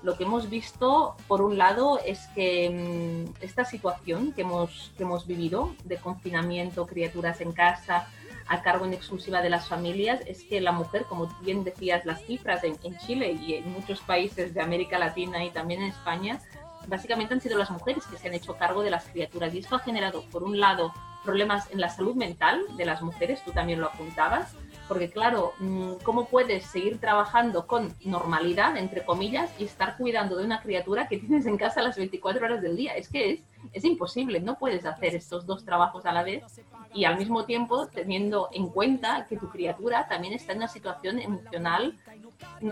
Lo que hemos visto, por un lado, es que mm, esta situación que hemos, que hemos vivido de confinamiento, criaturas en casa, a cargo en exclusiva de las familias es que la mujer, como bien decías, las cifras en, Chile y en muchos países de América Latina y también en España, básicamente han sido las mujeres que se han hecho cargo de las criaturas. Y esto ha generado, por un lado, problemas en la salud mental de las mujeres, tú también lo apuntabas, porque claro, mm, ¿cómo puedes seguir trabajando con normalidad, entre comillas, y estar cuidando de una criatura que tienes en casa las 24 horas del día? Es que es, es imposible, no puedes hacer estos dos trabajos a la vez y al mismo tiempo teniendo en cuenta que tu criatura también está en una situación emocional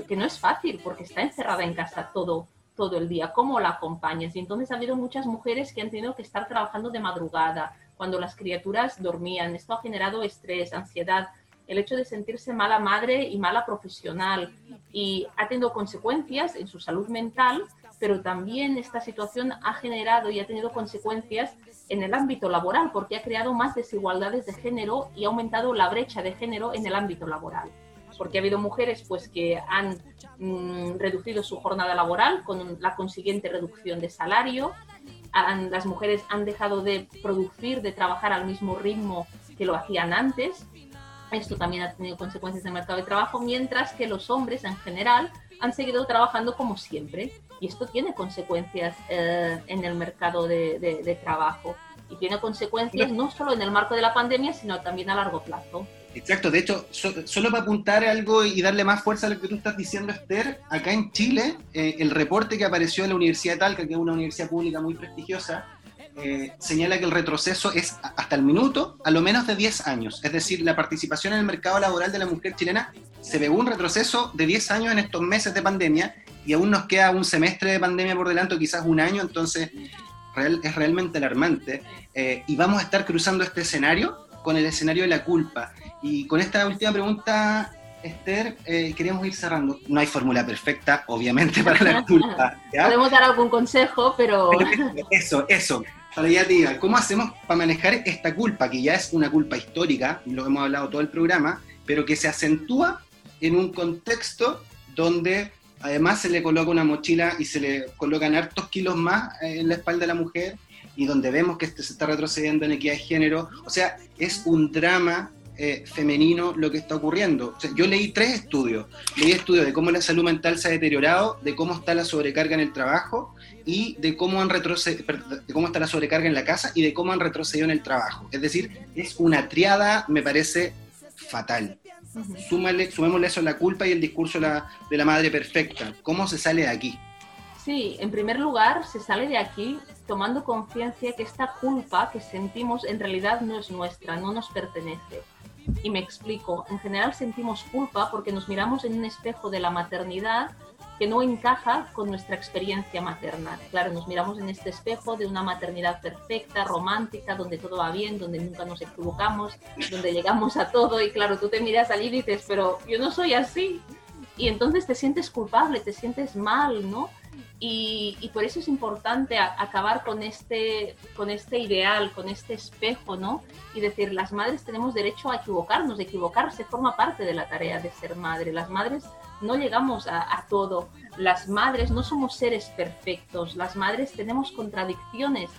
que no es fácil porque está encerrada en casa todo todo el día, cómo la acompañas. Y entonces ha habido muchas mujeres que han tenido que estar trabajando de madrugada, cuando las criaturas dormían. Esto ha generado estrés, ansiedad, el hecho de sentirse mala madre y mala profesional. Y ha tenido consecuencias en su salud mental, pero también esta situación ha generado y ha tenido consecuencias en el ámbito laboral, porque ha creado más desigualdades de género y ha aumentado la brecha de género en el ámbito laboral. Porque ha habido mujeres pues, que han mm, reducido su jornada laboral con la consiguiente reducción de salario. las mujeres han dejado de producir, de trabajar al mismo ritmo que lo hacían antes. Esto también ha tenido consecuencias en el mercado de trabajo, mientras que los hombres en general han seguido trabajando como siempre y esto tiene consecuencias eh, en el mercado de, trabajo y tiene consecuencias no solo en el marco de la pandemia, sino también a largo plazo. Exacto, de hecho, solo para apuntar algo y darle más fuerza a lo que tú estás diciendo, Esther, acá en Chile, eh, el reporte que apareció en la Universidad de Talca, que es una universidad pública muy prestigiosa, eh, señala que el retroceso es hasta el minuto a lo menos de 10 años. Es decir, la participación en el mercado laboral de la mujer chilena se ve un retroceso de 10 años en estos meses de pandemia y aún nos queda un semestre de pandemia por delante, o quizás un año, entonces es realmente alarmante. Eh, y vamos a estar cruzando este escenario con el escenario de la culpa. Y con esta última pregunta, Esther, eh, queríamos ir cerrando. No hay fórmula perfecta, obviamente, para la [LAUGHS] culpa. Podemos dar algún consejo, pero... [LAUGHS] Eso, eso. Para ya te diga, ¿cómo hacemos para manejar esta culpa, que ya es una culpa histórica, lo hemos hablado todo el programa, pero que se acentúa en un contexto donde además se le coloca una mochila y se le colocan hartos kilos más en la espalda de la mujer y donde vemos que este se está retrocediendo en equidad de género. O sea, es un drama eh, femenino lo que está ocurriendo. yo leí tres estudios. Leí estudios de cómo la salud mental se ha deteriorado, de cómo está la sobrecarga en el trabajo y de cómo, han de cómo está la sobrecarga en la casa y de cómo han retrocedido en el trabajo. Es decir, es una triada, me parece, fatal. Súmale, sumémosle eso a la culpa y el discurso de la, de la madre perfecta. ¿Cómo se sale de aquí? Sí, en primer lugar, se sale de aquí tomando conciencia que esta culpa que sentimos en realidad no es nuestra, no nos pertenece. Y me explico, en general sentimos culpa porque nos miramos en un espejo de la maternidad que no encaja con nuestra experiencia materna. Claro, nos miramos en este espejo de una maternidad perfecta, romántica, donde todo va bien, donde nunca nos equivocamos, donde llegamos a todo y claro, tú te miras allí y dices, pero yo no soy así. Y entonces te sientes culpable, te sientes mal, ¿no? Y, por eso es importante acabar con este, con este ideal, con este espejo, ¿no? Y decir, las madres tenemos derecho a equivocarnos, equivocarse forma parte de la tarea de ser madre. Las madres no llegamos a, a todo. Las madres no somos seres perfectos, las madres tenemos contradicciones.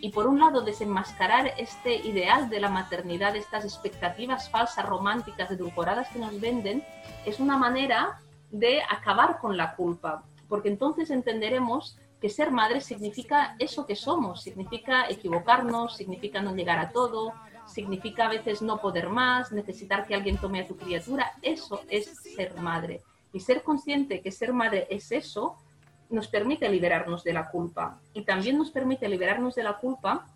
Y por un lado, desenmascarar este ideal de la maternidad, estas expectativas falsas, románticas, edulcoradas que nos venden, es una manera de acabar con la culpa, porque entonces entenderemos que ser madre significa eso que somos, significa equivocarnos, significa no llegar a todo, significa a veces no poder más, necesitar que alguien tome a tu criatura, eso es ser madre. Y ser consciente que ser madre es eso, nos permite liberarnos de la culpa. Y también nos permite liberarnos de la culpa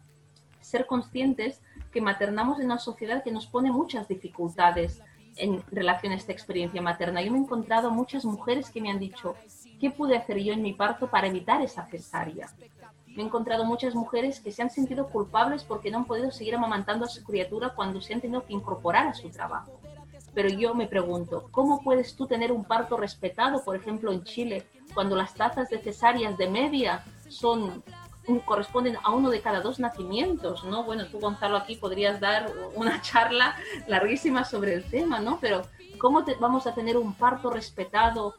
ser conscientes que maternamos en una sociedad que nos pone muchas dificultades en relación a esta experiencia materna. Yo me he encontrado muchas mujeres que me han dicho, ¿Qué pude hacer yo en mi parto para evitar esa cesárea? Me he encontrado muchas mujeres que se han sentido culpables porque no han podido seguir amamantando a su criatura cuando se han tenido que incorporar a su trabajo. Pero yo me pregunto, ¿cómo puedes tú tener un parto respetado, por ejemplo, en Chile, cuando las tasas de cesáreas de media son corresponden a uno de cada dos nacimientos, ¿no? Bueno, tú, Gonzalo, aquí podrías dar una [LAUGHS] charla larguísima sobre el tema, ¿no? Pero ¿cómo vamos a tener un parto respetado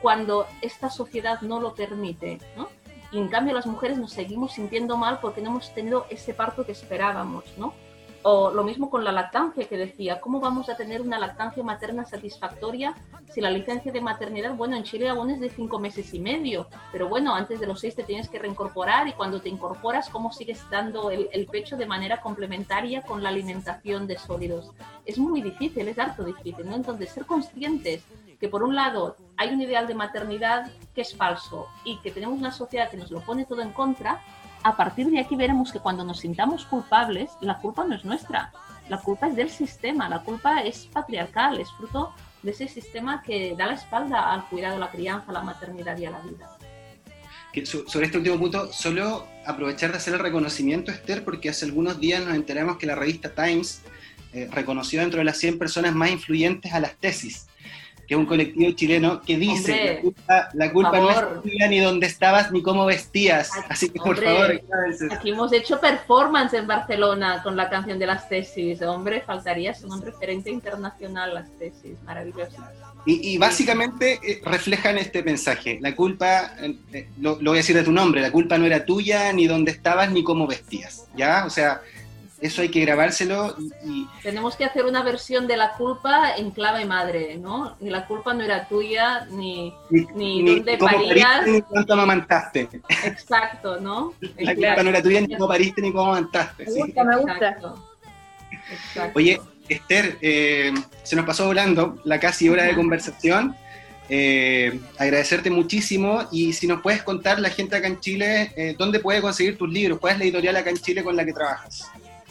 cuando esta sociedad no lo permite, ¿no? Y en cambio las mujeres nos seguimos sintiendo mal porque no hemos tenido ese parto que esperábamos, ¿no? O lo mismo con la lactancia que decía, ¿cómo vamos a tener una lactancia materna satisfactoria si la licencia de maternidad, bueno, en Chile aún es de cinco meses y medio, pero bueno, antes de los seis te tienes que reincorporar y cuando te incorporas, ¿cómo sigues dando el, el pecho de manera complementaria con la alimentación de sólidos? Es muy difícil, es harto difícil, ¿no? Entonces, ser conscientes que por un lado hay un ideal de maternidad que es falso y que tenemos una sociedad que nos lo pone todo en contra, a partir de aquí veremos que cuando nos sintamos culpables, la culpa no es nuestra, la culpa es del sistema, la culpa es patriarcal, es fruto de ese sistema que da la espalda al cuidado, la crianza, la maternidad y a la vida. sobre este último punto, solo aprovechar de hacer el reconocimiento, Esther, porque hace algunos días nos enteramos que la revista Times eh, reconoció dentro de las 100 personas más influyentes a las tesis que es un colectivo chileno que dice, la culpa, no es ni dónde estabas ni cómo vestías. Así que por favor, Aquí hemos hecho performance en Barcelona con la canción de las tesis. Hombre, faltaría ser un referente internacional las tesis. Maravillosas. Y, básicamente eh, reflejan este mensaje. La culpa, eh, eh, lo, lo, voy a decir de tu nombre, la culpa no era tuya, ni dónde estabas, ni cómo vestías. ¿Ya? O sea, eso hay que grabárselo y, Tenemos que hacer una versión de la culpa en clave madre, ¿no? Ni la culpa no era tuya, ni, ni, dónde parías. ni cuánto amamantaste. Exacto, ¿no? La culpa no era tuya, ni cómo pariste, ni cómo amamantaste. Me gusta, me gusta. Oye, Esther, eh, se nos pasó volando la casi hora de conversación. Eh, agradecerte muchísimo y si nos puedes contar la gente acá en Chile, eh, ¿dónde puede conseguir tus libros? ¿Cuál es la editorial acá en Chile con la que trabajas?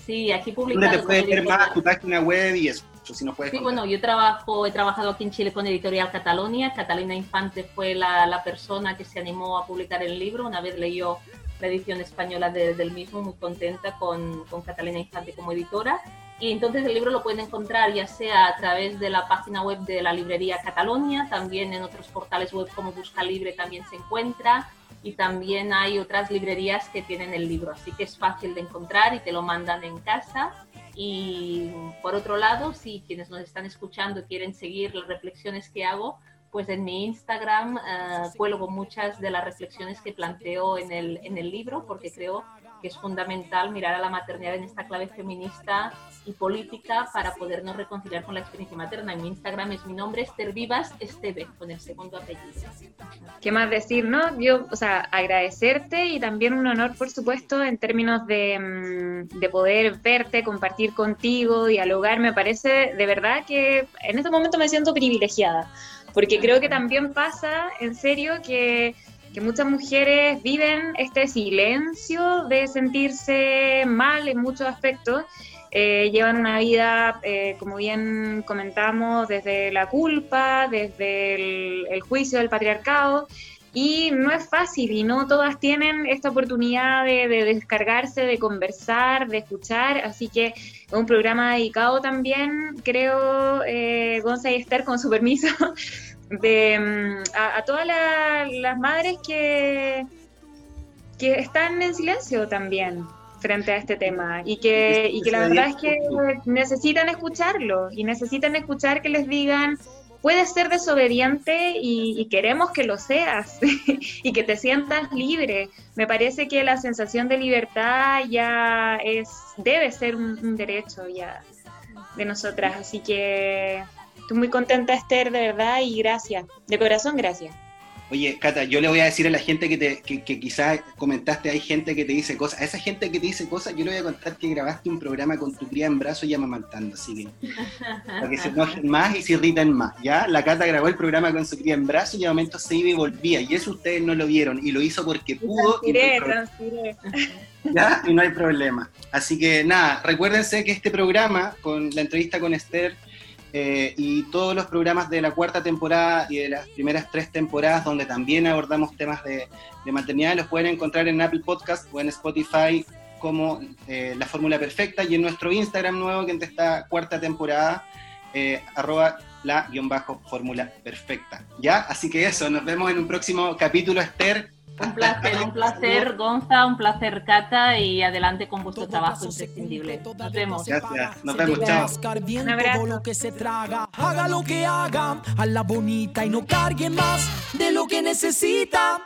Sí, aquí publicado. ¿Dónde te puedes ver más tu página web y eso? Si no puedes sí, bueno, yo trabajo, he trabajado aquí en Chile con Editorial Catalonia. Catalina Infante fue la, la, persona que se animó a publicar el libro. Una vez leyó la edición española del mismo, muy contenta con, con Catalina Infante como editora. Y entonces el libro lo pueden encontrar ya sea a través de la página web de la librería Catalonia, también en otros portales web como Busca Libre también se encuentra y también hay otras librerías que tienen el libro, así que es fácil de encontrar y te lo mandan en casa. Y por otro lado, si quienes nos están escuchando quieren seguir las reflexiones que hago, pues en mi Instagram uh, cuelgo muchas de las reflexiones que planteo en el, en el libro, porque creo que es fundamental mirar a la maternidad en esta clave feminista y política para podernos reconciliar con la experiencia materna. En mi Instagram es mi nombre, Esther Vivas Esteve, con el segundo apellido. ¿Qué más decir, no? Yo, o sea, agradecerte y también un honor, por supuesto, en términos de, mm, de poder verte, compartir contigo, dialogar. Me parece de verdad que en este momento me siento privilegiada, porque creo que también pasa, en serio, que que muchas mujeres viven este silencio de sentirse mal en muchos aspectos. Eh, llevan una vida, eh, como bien comentamos, desde la culpa, desde el, juicio del patriarcado, y no es fácil y no todas tienen esta oportunidad de, descargarse, de conversar, de escuchar, así que es un programa dedicado también, creo, eh, Gonza y Esther, con su permiso, [LAUGHS] de, mm, a, todas las madres que, que están en silencio también frente a este tema y que, y que la verdad es que necesitan escucharlo y necesitan escuchar que les digan puedes ser desobediente y, queremos que lo seas [LAUGHS] y que te sientas libre. Me parece que la sensación de libertad ya es debe ser un derecho ya de nosotras, así que Estoy muy contenta, Esther, de verdad, y gracias. De corazón, gracias. Oye, Cata, yo le voy a decir a la gente que, te, que, quizás comentaste, hay gente que te dice cosas. A esa gente que te dice cosas, yo le voy a contar que grabaste un programa con tu cría en brazo y amamantando, así que para que se enojen más y se irriten más, ¿ya? La Cata grabó el programa con su cría en brazo y a momentos se iba y volvía, y eso ustedes no lo vieron, y lo hizo porque pudo. Transpiré, y transpiré. [LAUGHS] ¿Ya? Y no hay problema. Así que nada, recuérdense que este programa, con la entrevista con Esther, eh, y todos los programas de la cuarta temporada y de las primeras tres temporadas, donde también abordamos temas de, maternidad, los pueden encontrar en Apple Podcast o en Spotify como eh, La Fórmula Perfecta y en nuestro Instagram nuevo que en esta cuarta temporada, eh, arroba la guion bajo fórmula perfecta. ¿Ya? Así que eso, nos vemos en un próximo capítulo, Esther. Un placer, un placer, Gonza, un placer, Cata, y adelante con vuestro trabajo imprescindible. Nos vemos. Gracias, nos vemos, chao. Un abrazo. lo que se traga, haga lo que haga, a la bonita y no cargue más de lo que necesita.